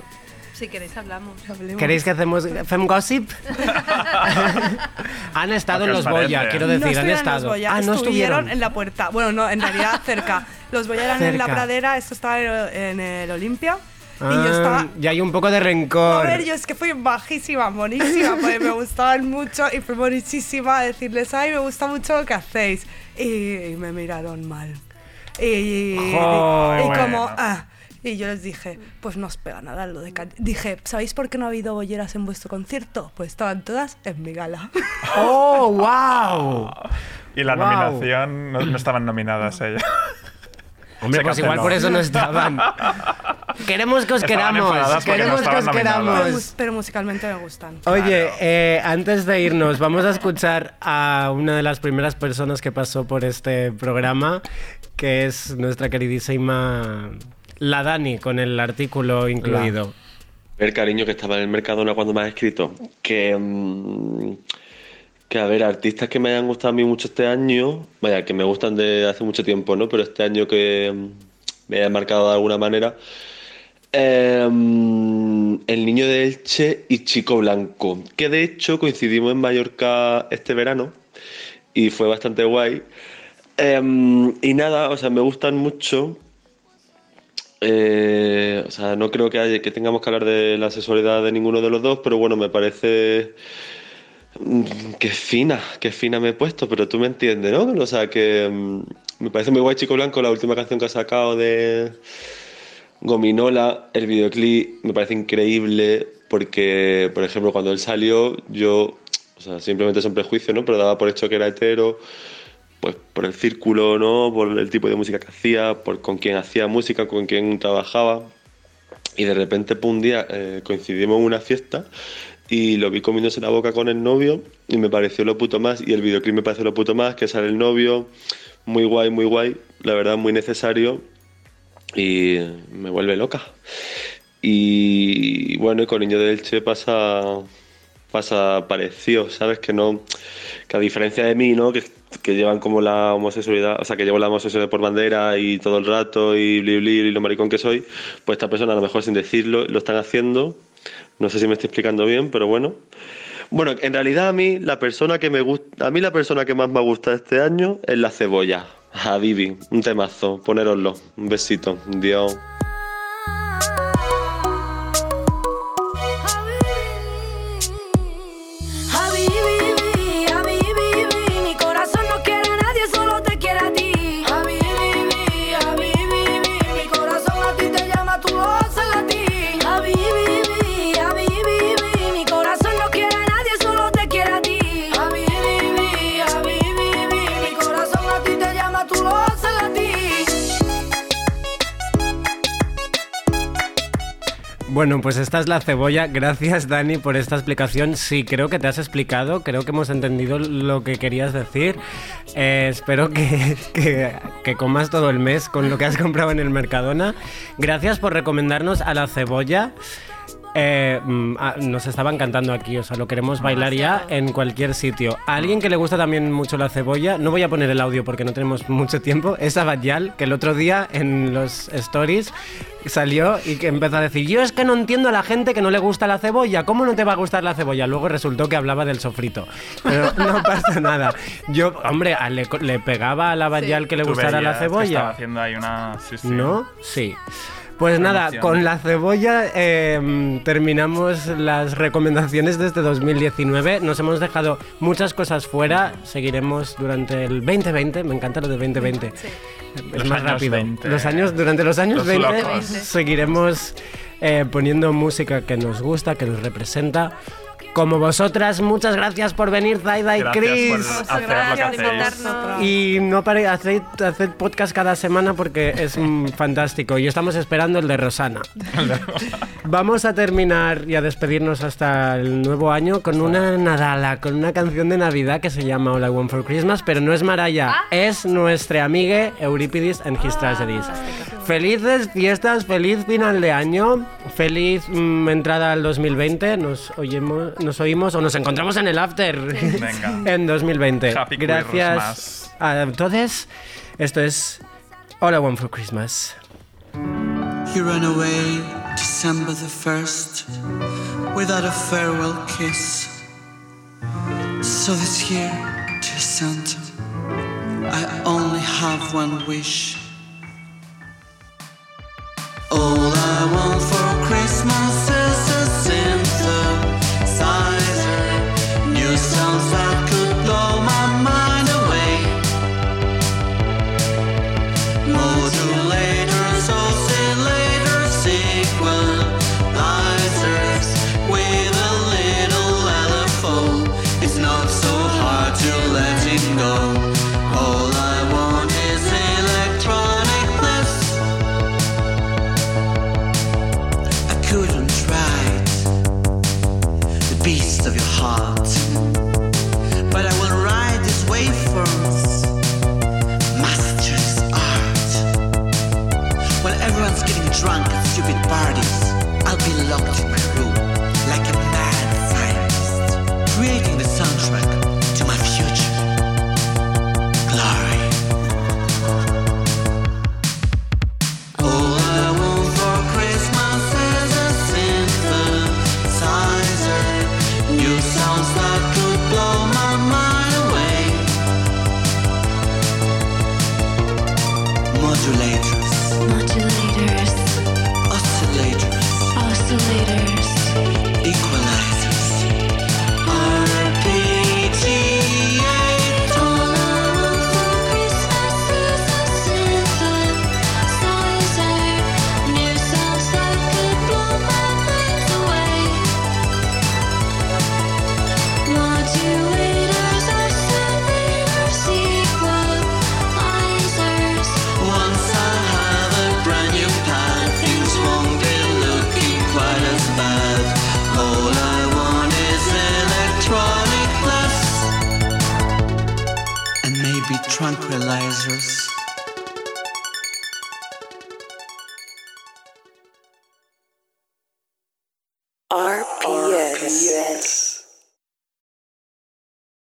Si queréis hablamos. ¿Queréis que hacemos fem gossip? han estado en ¿Qué los parece? quiero no decir, han estuvieron en estado. Los Goya, ah, no estuvieron estuvieron. en la puerta. Bueno, no, en realidad cerca. Los eran en la pradera, esto estaba en el Olimpia. y yo Ah, estaba. ya hay un poco de rencor. A ver, yo es que fui bajísima, monísima, porque me gustaban mucho y fui monísima a decirles, ay, me gusta mucho lo que hacéis. Y, y me miraron mal. Y, y- Joder. y como, Bueno. ah. Y yo les dije, pues no os pega nada lo de can-". Dije, ¿sabéis por qué no ha habido bolleras en vuestro concierto? Pues estaban todas en mi gala. ¡Oh, wow! Y la Wow. nominación no, no estaban nominadas ellas. Hombre, pues igual por eso no estaban. Queremos que os Estaban queramos. no Queremos que os nominadas. Pero, queramos. pero musicalmente me gustan. Oye, eh, antes de irnos, vamos a escuchar a una de las primeras personas que pasó por este programa, que es nuestra queridísima La Dani, con el artículo incluido. ver cariño que estaba en el Mercadona cuando me has escrito que mm, que a ver artistas que me hayan gustado a mí mucho este año vaya que me gustan de hace mucho tiempo no pero este año que mm, me haya marcado de alguna manera mm, el niño de Elche y Chico Blanco que de hecho coincidimos en Mallorca este verano y fue bastante guay. Em, y nada o sea me gustan mucho eh, o sea, no creo que, haya- que tengamos que hablar de la sexualidad de ninguno de los dos, pero bueno, me parece mm, que fina, que fina me he puesto, pero tú me entiendes, ¿no? O sea, que mm, me parece muy guay Chico Blanco, la última canción que ha sacado de Gominola, el videoclip me parece increíble porque, por ejemplo, cuando él salió, yo, o sea, simplemente es un prejuicio, ¿no? Pero daba por hecho que era hetero, pues por el círculo, ¿no? Por el tipo de música que hacía, por con quién hacía música, con quién trabajaba. Y de repente, un día eh, coincidimos en una fiesta y lo vi comiéndose la boca con el novio y me pareció lo puto más. Y el videoclip me pareció lo puto más, que sale el novio, muy guay, muy guay, la verdad, muy necesario y me vuelve loca. Y bueno, y con Niño de Elche pasa, pasa parecido, ¿sabes? Que no, que a diferencia de mí, ¿no? Que, que llevan como la homosexualidad, o sea, que llevo la homosexualidad por bandera y todo el rato y bli bli y lo maricón que soy, pues esta persona a lo mejor sin decirlo lo están haciendo. No sé si me estoy explicando bien, pero bueno. Bueno, en realidad a mí la persona que me gusta, a mí la persona que más me gusta este año es la cebolla. A Vivi, un temazo, ponéroslo. Un besito. Dios. Bueno, pues esta es la cebolla. Gracias, Dani, por esta explicación. Sí, creo que te has explicado, creo que hemos entendido lo que querías decir. Eh, espero que, que- que comas todo el mes con lo que has comprado en el Mercadona. Gracias por recomendarnos a la cebolla. Eh, mm, ah, nos estaban cantando aquí, o sea, lo queremos bailar ya en cualquier sitio. A alguien que le gusta también mucho la cebolla, no voy a poner el audio porque no tenemos mucho tiempo, es Abayal, que el otro día en los stories salió y que empezó a decir, yo es que no entiendo a la gente que no le gusta la cebolla, ¿cómo no te va a gustar la cebolla? Luego resultó que hablaba del sofrito, pero no pasa nada. Yo, hombre, le, le pegaba a la Abayal que le Tú gustara la que Estaba cebolla. haciendo ahí una. Sí, sí. ¿No? Sí. Pues nada, con la cebolla eh, terminamos las recomendaciones de este 2019. Nos hemos dejado muchas cosas fuera. Seguiremos durante el 2020. Me encanta lo de 2020. Es Los más rápido. 20. Los años, durante los años Los 20 locos. seguiremos eh, poniendo música que nos gusta, que nos representa. Como vosotras, muchas gracias por venir, Zaida y Gracias Chris. Y no pare, haced, haced podcast cada semana porque es mm, fantástico. Y estamos esperando el de Rosana. Vamos a terminar y a despedirnos hasta el nuevo año con una Nadala, con una canción de Navidad que se llama All I Want for Christmas, pero no es Maraya, es nuestra amiga Euripides and His Tragedies. Felices fiestas, feliz final de año, feliz mm, entrada al 2020. Nos oímos, nos oímos o nos encontramos en el after Venga. en 2020. Happy Gracias a todos. Esto es All I Want for Christmas. He ran away December the 1st without a farewell kiss. So this year, dear Santa, I only have one wish. All I want for Christmas